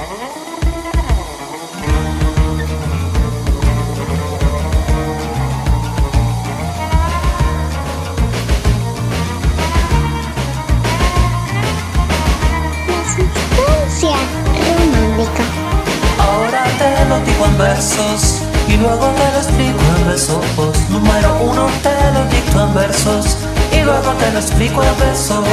Romántica. Ahora te lo digo en versos y luego te lo explico en versos. Número uno te lo dicto en versos y luego te lo explico en versos.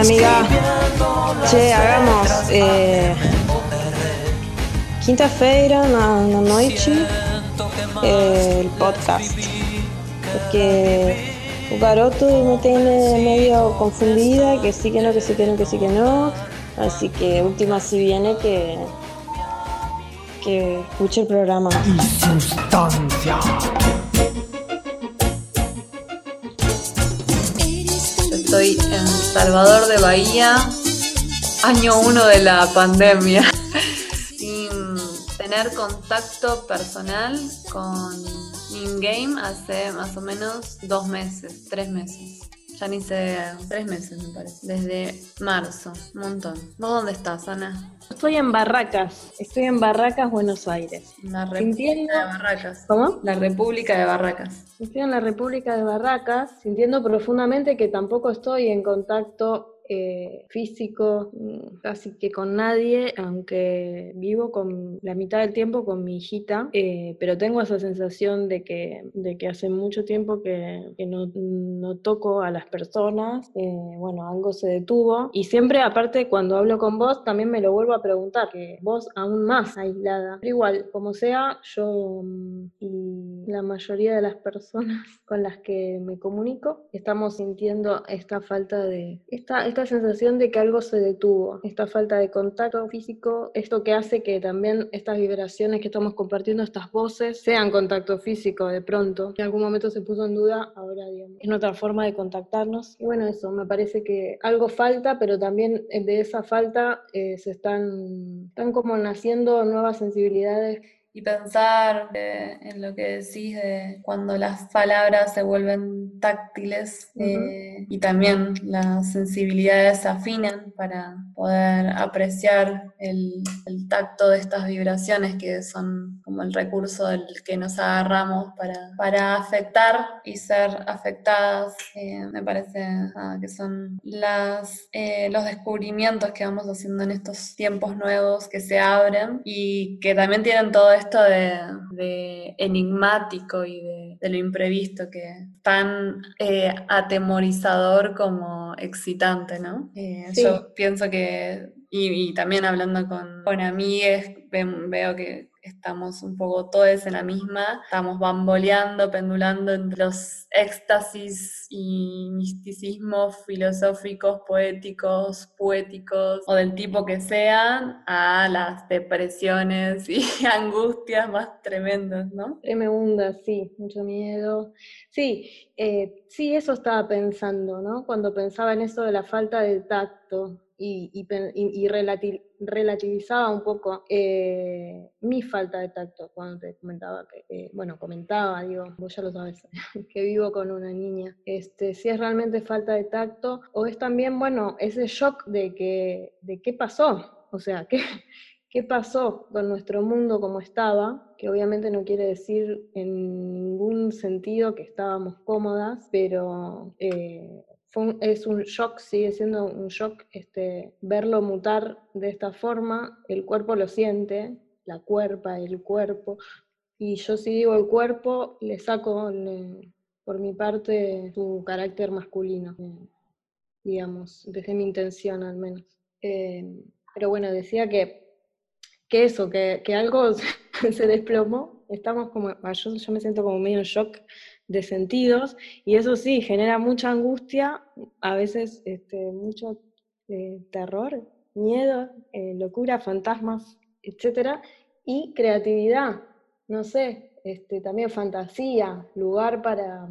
Amiga. Che, hagamos, eh, Quinta-feira na, na noite eh, el podcast. Porque o garoto me tiene medio confundida, que sí que no, que sí que no, que sí que no. Así que última si viene que, que escuche el programa. Estoy en Salvador de Bahía, año uno de la pandemia, sin tener contacto personal con in-game hace más o menos dos meses, tres meses. Ya ni sé, tres meses me parece, desde marzo, un montón. ¿Vos dónde estás, Ana? Estoy en Barracas, estoy en Barracas, Buenos Aires. La Sintiendo- República de Barracas. ¿Cómo? La República de Barracas. Estoy en la República de Barracas, sintiendo profundamente que tampoco estoy en contacto eh, físico mm, casi que con nadie, aunque vivo con la mitad del tiempo con mi hijita, eh, pero tengo esa sensación de que, de que hace mucho tiempo que, que no, no toco a las personas, eh, bueno, algo se detuvo. Y siempre aparte cuando hablo con vos también me lo vuelvo a preguntar, que vos aún más aislada, pero igual, como sea, yo mm, y la mayoría de las personas con las que me comunico estamos sintiendo esta falta de, esta, esta sensación de que algo se detuvo, esta falta de contacto físico, esto que hace que también estas vibraciones que estamos compartiendo, estas voces, sean contacto físico de pronto, en algún momento se puso en duda, ahora digamos, es nuestra forma de contactarnos. Y bueno, eso, me parece que algo falta, pero también eh, de esa falta eh, se están, están como naciendo nuevas sensibilidades Y pensar eh, en lo que decís de cuando las palabras se vuelven táctiles eh, y también las sensibilidades se afinan para poder apreciar el, el tacto de estas vibraciones que son como el recurso del que nos agarramos para, para afectar y ser afectadas. Eh, me parece ah, que son las, eh, los descubrimientos que vamos haciendo en estos tiempos nuevos que se abren y que también tienen todo esto de, de enigmático y de, de lo imprevisto que es tan eh, atemorizador como excitante, ¿no? Eh, Sí. Yo pienso que, y, y también hablando con, con amigues, veo que estamos un poco todos en la misma, estamos bamboleando, pendulando entre los éxtasis y misticismos filosóficos, poéticos, poéticos o del tipo que sean, a las depresiones y angustias más tremendas, ¿no? Tremenda, sí, mucho miedo. Sí, eh, sí, eso estaba pensando, ¿no? Cuando pensaba en eso de la falta de tacto y, y relativizaba un poco eh, mi falta de tacto cuando te comentaba que, eh, bueno, comentaba, digo, vos ya lo sabes, que vivo con una niña. Este, si es realmente falta de tacto o es también, bueno, ese shock de que, de qué pasó, o sea, qué, qué pasó con nuestro mundo como estaba, que obviamente no quiere decir en ningún sentido que estábamos cómodas, pero eh, fue un- es un shock, sigue siendo un shock este, verlo mutar de esta forma, el cuerpo lo siente, la cuerpa, el cuerpo, y yo si digo el cuerpo, le saco por mi parte su carácter masculino, eh, digamos, desde mi intención al menos. Eh, pero bueno, decía que que eso, que, que algo se desplomó, estamos como, ah, yo, yo me siento como medio en shock de sentidos, y eso sí, genera mucha angustia, a veces este, mucho eh, terror, miedo, eh, locura, fantasmas, etcétera, y creatividad. No sé, este, también fantasía, lugar para,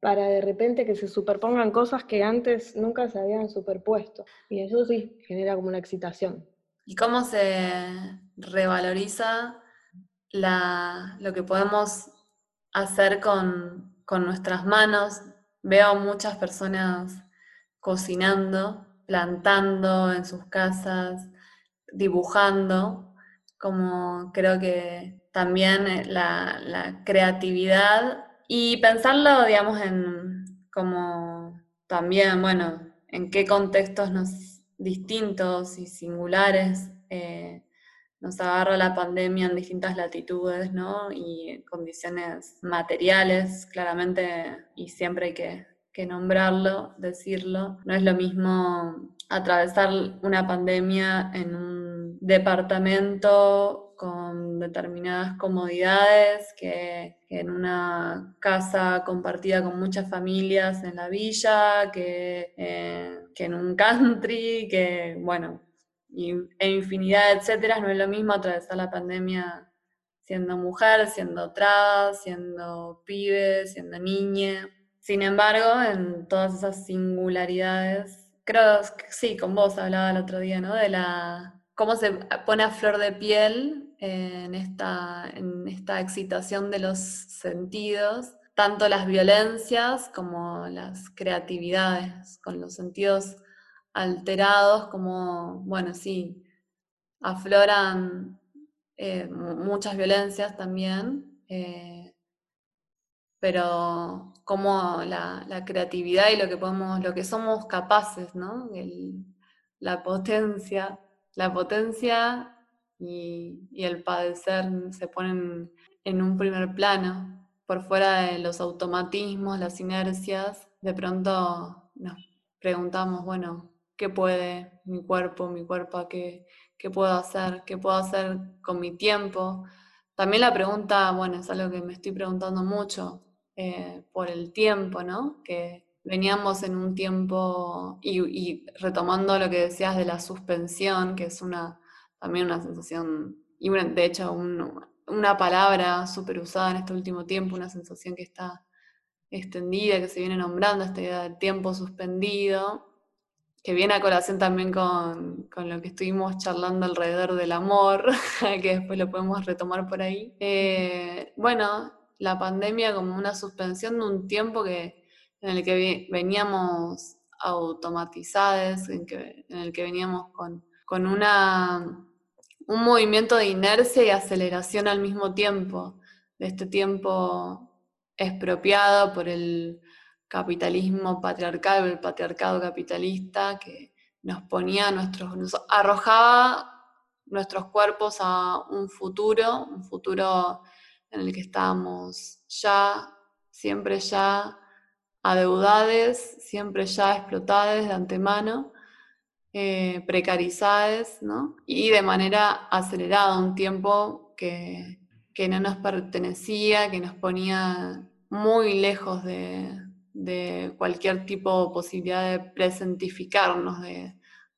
para de repente que se superpongan cosas que antes nunca se habían superpuesto. Y eso sí genera como una excitación. ¿Y cómo se revaloriza la, lo que podemos hacer con, con nuestras manos? Veo muchas personas cocinando, plantando en sus casas, dibujando, como creo que también eh, la, creatividad y pensarlo, digamos, en como también, bueno, en qué contextos nos, distintos y singulares eh, nos agarra la pandemia en distintas latitudes, ¿no? Y condiciones materiales, claramente, y siempre hay que nombrarlo, decirlo. No es lo mismo atravesar una pandemia en un departamento con determinadas comodidades que, en una casa compartida con muchas familias en la villa, que, eh, en un country, que bueno, e infinidad, etcétera. No es lo mismo atravesar la pandemia siendo mujer, siendo trans, siendo pibe, siendo niña. Sin embargo, en todas esas singularidades, creo que sí, con vos hablaba el otro día, ¿no? De la cómo se pone a flor de piel en esta, en esta excitación de los sentidos, tanto las violencias como las creatividades, con los sentidos alterados, como, bueno, sí, afloran eh, muchas violencias también. Eh, pero como la, creatividad y lo que podemos, lo que somos capaces, ¿no? la potencia, la potencia y, el padecer se ponen en un primer plano, por fuera de los automatismos, las inercias, de pronto nos preguntamos, bueno, ¿qué puede mi cuerpo, mi cuerpo, qué, qué puedo hacer, qué puedo hacer con mi tiempo? También la pregunta, bueno, es algo que me estoy preguntando mucho, eh, por el tiempo, ¿no? Que veníamos en un tiempo, y, retomando lo que decías de la suspensión, que es una, también una sensación, y de hecho una palabra súper usada en este último tiempo, una sensación que está extendida, que se viene nombrando, esta idea del tiempo suspendido, que viene a colación también con, con, lo que estuvimos charlando alrededor del amor, que después lo podemos retomar por ahí. Eh, bueno, la pandemia como una suspensión de un tiempo que, en el que veníamos automatizados, en, el que veníamos con, con una, un movimiento de inercia y aceleración al mismo tiempo, de este tiempo expropiado por el capitalismo patriarcal, el patriarcado capitalista que nos ponía nuestros, nos arrojaba nuestros cuerpos a un futuro, un futuro en el que estamos ya, siempre ya adeudades, siempre ya explotadas de antemano, eh, precarizadas, ¿no? Y de manera acelerada, un tiempo que, no nos pertenecía, que nos ponía muy lejos de, cualquier tipo de posibilidad de presentificarnos, de,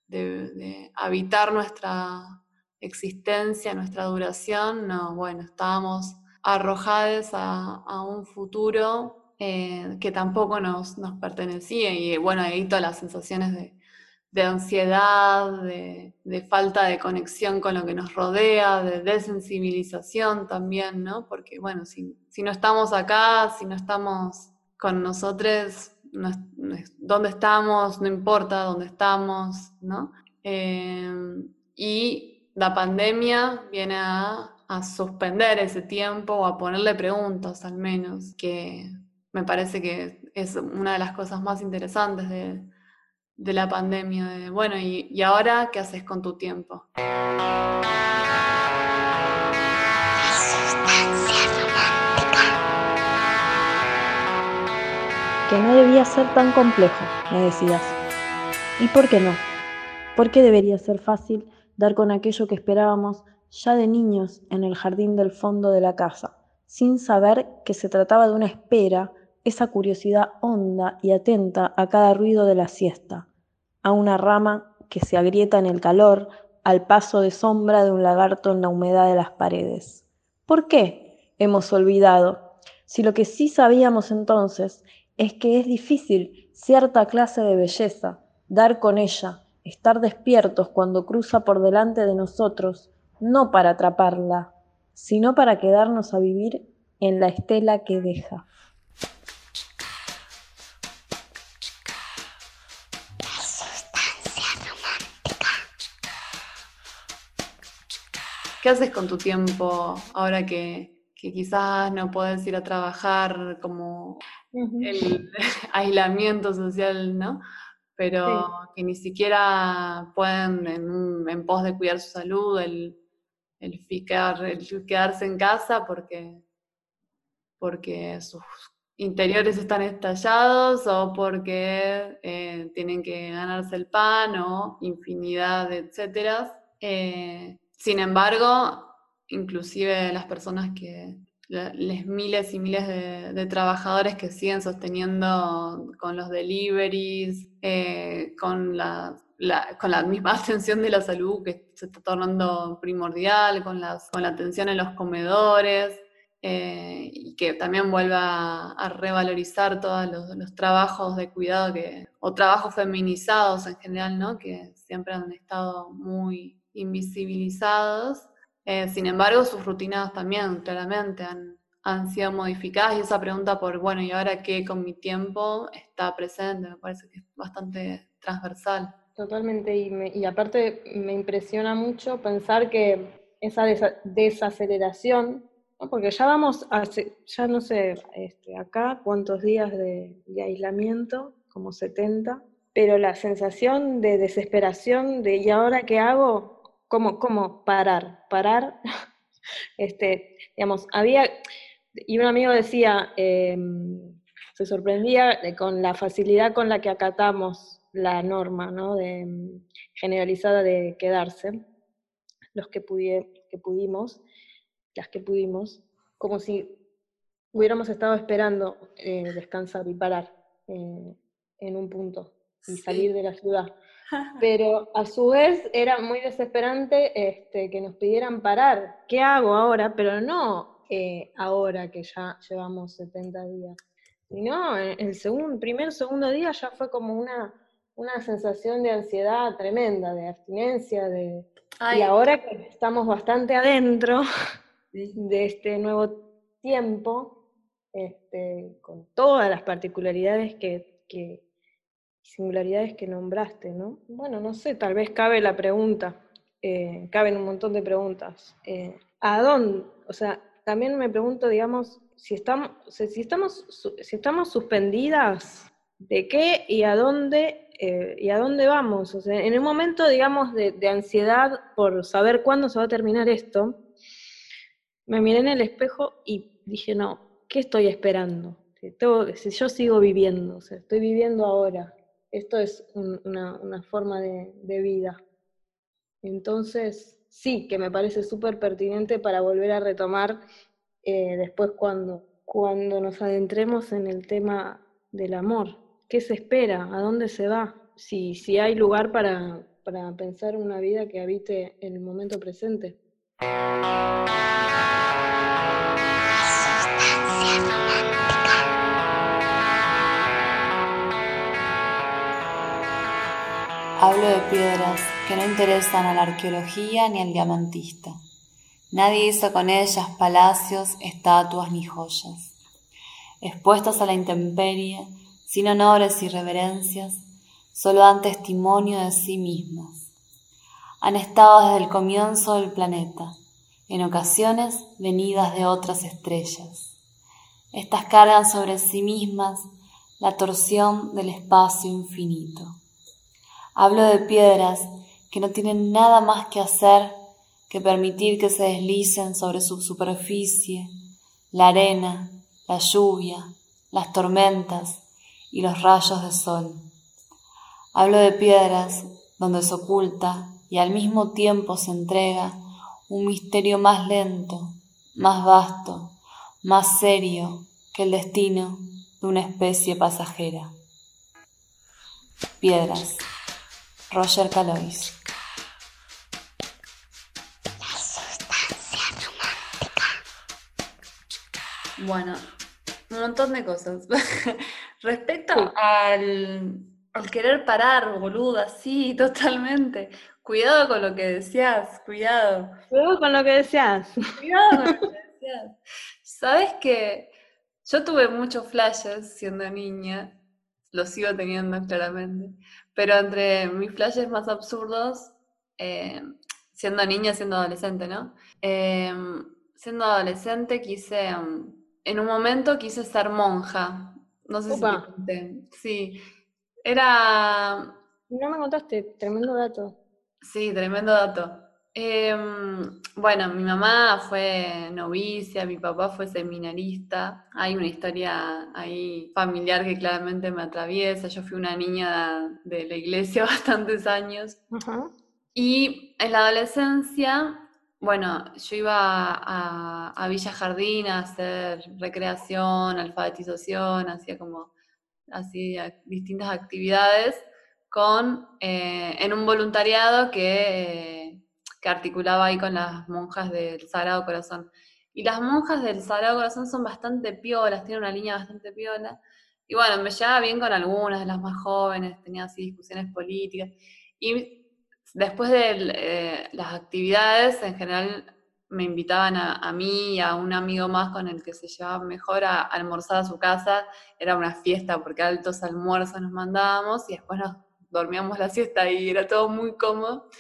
de, habitar nuestra existencia, nuestra duración, no, bueno, estábamos arrojadas a, un futuro eh, que tampoco nos, pertenecía. Y bueno, ahí todas las sensaciones de, ansiedad, de, falta de conexión con lo que nos rodea, de desensibilización también, ¿no? Porque bueno, si, no estamos acá, si no estamos con nosotros, dónde estamos, no importa dónde estamos, ¿no? Eh, y la pandemia viene a suspender ese tiempo o a ponerle preguntas al menos, que me parece que es una de las cosas más interesantes de, la pandemia, de, bueno, y ahora qué haces con tu tiempo? Que no debía ser tan complejo, me decías. ¿Y por qué no? ¿Por qué debería ser fácil dar con aquello que esperábamos ya de niños en el jardín del fondo de la casa, sin saber que se trataba de una espera, esa curiosidad honda y atenta a cada ruido de la siesta, a una rama que se agrieta en el calor, al paso de sombra de un lagarto en la humedad de las paredes. ¿Por qué hemos olvidado. Si lo que sí sabíamos entonces es que es difícil cierta clase de belleza, dar con ella, estar despiertos cuando cruza por delante de nosotros, no para atraparla, sino para quedarnos a vivir en la estela que deja. ¿Qué haces con tu tiempo ahora que, quizás no puedes ir a trabajar como el aislamiento social, ¿no? Pero que ni siquiera pueden en, pos de cuidar su salud, el, el, el quedarse en casa porque, porque sus interiores están estallados o porque eh, tienen que ganarse el pan o infinidad de etcéteras. Eh, sin embargo, inclusive las personas que, les miles y miles de, trabajadores que siguen sosteniendo con los deliveries, eh, con, la, con la misma atención de la salud que se está tornando primordial, con, las, con la atención en los comedores, eh, y que también vuelva a, revalorizar todos los, los, trabajos de cuidado que, o trabajos feminizados en general, ¿no? que siempre han estado muy invisibilizados. Eh, sin embargo, sus rutinas también claramente han, han, sido modificadas y esa pregunta por, bueno, ¿y ahora qué con mi tiempo? está presente, me parece que es bastante transversal. Totalmente, y, y aparte me impresiona mucho pensar que esa desaceleración, porque ya vamos, hace, ya no sé, este, acá cuántos días de, de aislamiento, como 70, pero la sensación de desesperación de ¿y ahora qué hago? ¿Cómo, parar? Parar, este, digamos, había, y un amigo decía, em, se sorprendía con la facilidad con la que acatamos la norma, ¿no? De, generalizada de quedarse, los que, que pudimos, las que pudimos, como si hubiéramos estado esperando eh, descansar y parar eh, en un punto y salir de la ciudad. Pero a su vez era muy desesperante este, que nos pidieran parar. ¿Qué hago ahora? Pero no eh, ahora que ya llevamos 70 días. Sino el segundo, primer, segundo día ya fue como una, una sensación de ansiedad tremenda, de abstinencia, de... Y ahora que estamos bastante adentro de este nuevo tiempo, este, con todas las particularidades que, que, singularidades que nombraste, ¿no? Bueno, no sé, tal vez cabe la pregunta, eh, caben un montón de preguntas. Eh, ¿A dónde? O sea, también me pregunto, digamos, si estamos, si estamos, si estamos suspendidas, ¿de qué y a dónde eh, y a dónde vamos? O sea, en un momento, digamos, de, ansiedad por saber cuándo se va a terminar esto, me miré en el espejo y dije, no, ¿qué estoy esperando? Si, yo sigo viviendo, o sea, estoy viviendo ahora, esto es una, forma de, vida. Entonces, sí, que me parece súper pertinente para volver a retomar eh, después cuando, cuando nos adentremos en el tema del amor. ¿Qué se espera? ¿A dónde se va? Si, si hay lugar para, para pensar una vida que habite en el momento presente. Hablo de piedras que no interesan a la arqueología ni al diamantista. Nadie hizo con ellas palacios, estatuas ni joyas. Expuestas a la intemperie, sin honores y reverencias, solo dan testimonio de sí mismas. Han estado desde el comienzo del planeta, en ocasiones venidas de otras estrellas. Estas cargan sobre sí mismas la torsión del espacio infinito. Hablo de piedras que no tienen nada más que hacer que permitir que se deslicen sobre su superficie la arena, la lluvia, las tormentas y los rayos de sol. Hablo de piedras donde se oculta y al mismo tiempo se entrega un misterio más lento, más vasto, más serio que el destino de una especie pasajera. Piedras. Roger Calois. La sustancia romántica. Bueno, un montón de cosas. Respecto al, al querer parar, boluda, sí, totalmente. Cuidado con lo que decías, cuidado. Cuidado con lo que decías. Cuidado con lo que decías. Sabes que yo tuve muchos flashes siendo niña, los sigo teniendo claramente, pero entre mis flashes más absurdos, eh, siendo niña, siendo adolescente, ¿no? Eh, siendo adolescente quise, en un momento quise ser monja. No sé si te conté. Sí, era... No me contaste, tremendo dato. Sí, tremendo dato. Em, bueno, mi mamá fue novicia, mi papá fue seminarista. Hay una historia ahí familiar que claramente me atraviesa. Yo fui una niña de la iglesia bastantes años. Y en la adolescencia, bueno, yo iba a, Villa Jardín a hacer recreación, alfabetización, hacía como así distintas actividades con, eh, en un voluntariado que, que, articulaba ahí con las monjas del Sagrado Corazón. Y las monjas del Sagrado Corazón son bastante piolas, tienen una línea bastante piola. Y bueno, me llevaba bien con algunas de las más jóvenes, tenía así discusiones políticas. Y después de eh, las actividades, en general me invitaban a, mí y a un amigo más con el que se llevaba mejor a, almorzar a su casa. Era una fiesta porque altos almuerzos nos mandábamos y después nos dormíamos la siesta y era todo muy cómodo.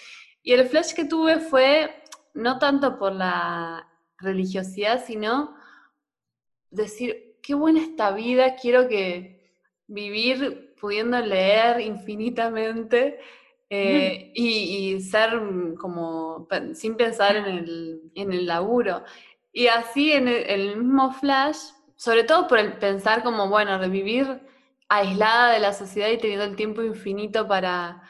Y el flash que tuve fue no tanto por la religiosidad, sino decir, qué buena esta vida, quiero que vivir pudiendo leer infinitamente eh, y, ser como sin pensar en el, en el laburo. Y así en el, el, mismo flash, sobre todo por el pensar como, bueno, revivir aislada de la sociedad y teniendo el tiempo infinito para,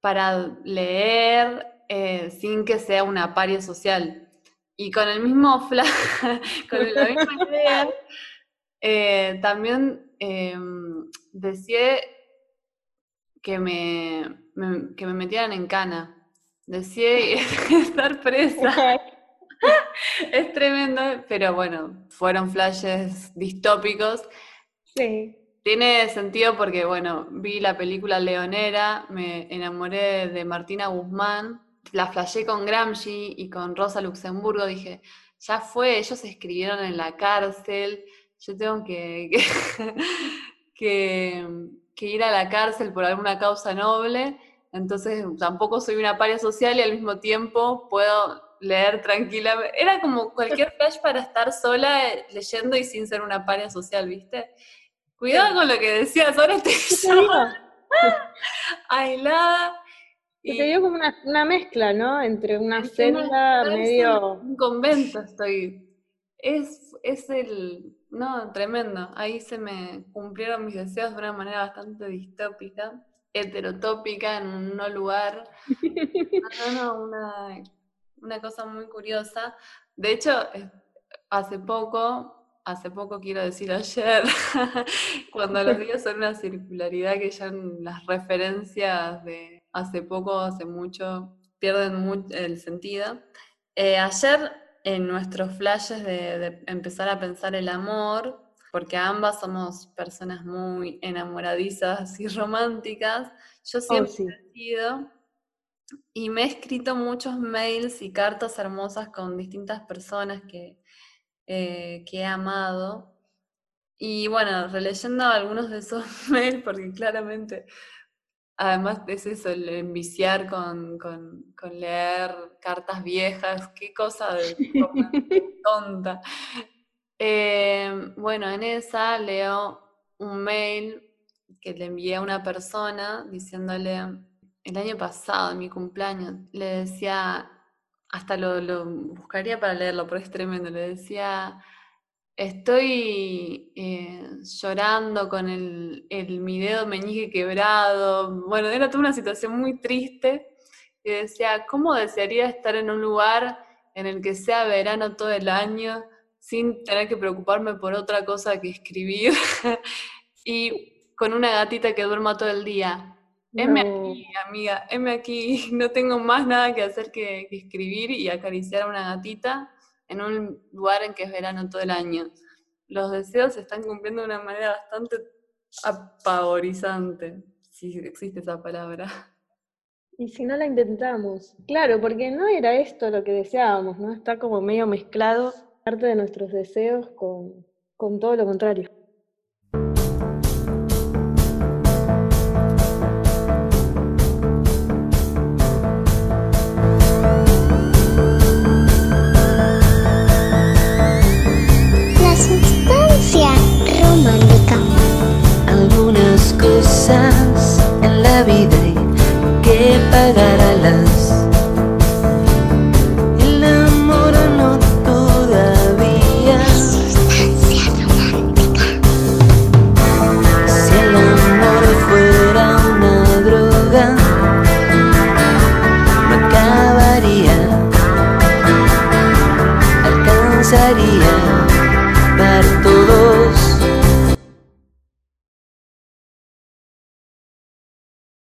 para leer eh, sin que sea una paria social. Y con el mismo con la misma idea, eh, también em, decía que me, que me metieran en cana. Decía estar presa. es tremendo, pero bueno, fueron flashes distópicos. Sí. Tiene sentido porque, bueno, vi la película Leonera, me enamoré de Martina Guzmán, la flashé con Gramsci y con Rosa Luxemburgo, dije, ya fue, ellos escribieron en la cárcel, yo tengo que, que, ir a la cárcel por alguna causa noble, entonces tampoco soy una paria social y al mismo tiempo puedo leer tranquilamente. Era como cualquier flash para estar sola leyendo y sin ser una paria social, ¿viste? Cuidado con lo que decías, ahora estoy aislada. Y te dio como una, mezcla, ¿no? Entre una celda medio... Un convento estoy. Es, es el... No, tremendo. Ahí se me cumplieron mis deseos de una manera bastante distópica, heterotópica, en un no lugar. No, no, una, una cosa muy curiosa. De hecho, hace poco hace poco, quiero decir ayer, cuando los días son una circularidad que ya las referencias de hace poco, hace mucho, pierden el sentido. Eh, ayer, en nuestros flashes de, empezar a pensar el amor, porque ambas somos personas muy enamoradizas y románticas, yo oh, siempre he sido y me he escrito muchos mails y cartas hermosas con distintas personas que, eh, que he amado. Y bueno, releyendo algunos de esos mails, porque claramente, además es eso, el enviciar con, con, leer cartas viejas, qué cosa de tonta. Eh, bueno, en esa leo un mail que le envié a una persona diciéndole, el año pasado, en mi cumpleaños, le decía, hasta lo, buscaría para leerlo, pero es tremendo. Le decía, estoy eh, llorando con el, el, mi dedo meñique quebrado. Bueno, era toda una situación muy triste. Y decía, ¿cómo desearía estar en un lugar en el que sea verano todo el año sin tener que preocuparme por otra cosa que escribir? y con una gatita que duerma todo el día. Heme aquí, amiga, heme aquí, no tengo más nada que hacer que, escribir y acariciar a una gatita en un lugar en que es verano todo el año. los deseos se están cumpliendo de una manera bastante apavorizante, si existe esa palabra. Y si no la intentamos, claro, porque no era esto lo que deseábamos, ¿no? Está como medio mezclado parte de nuestros deseos con, con todo lo contrario.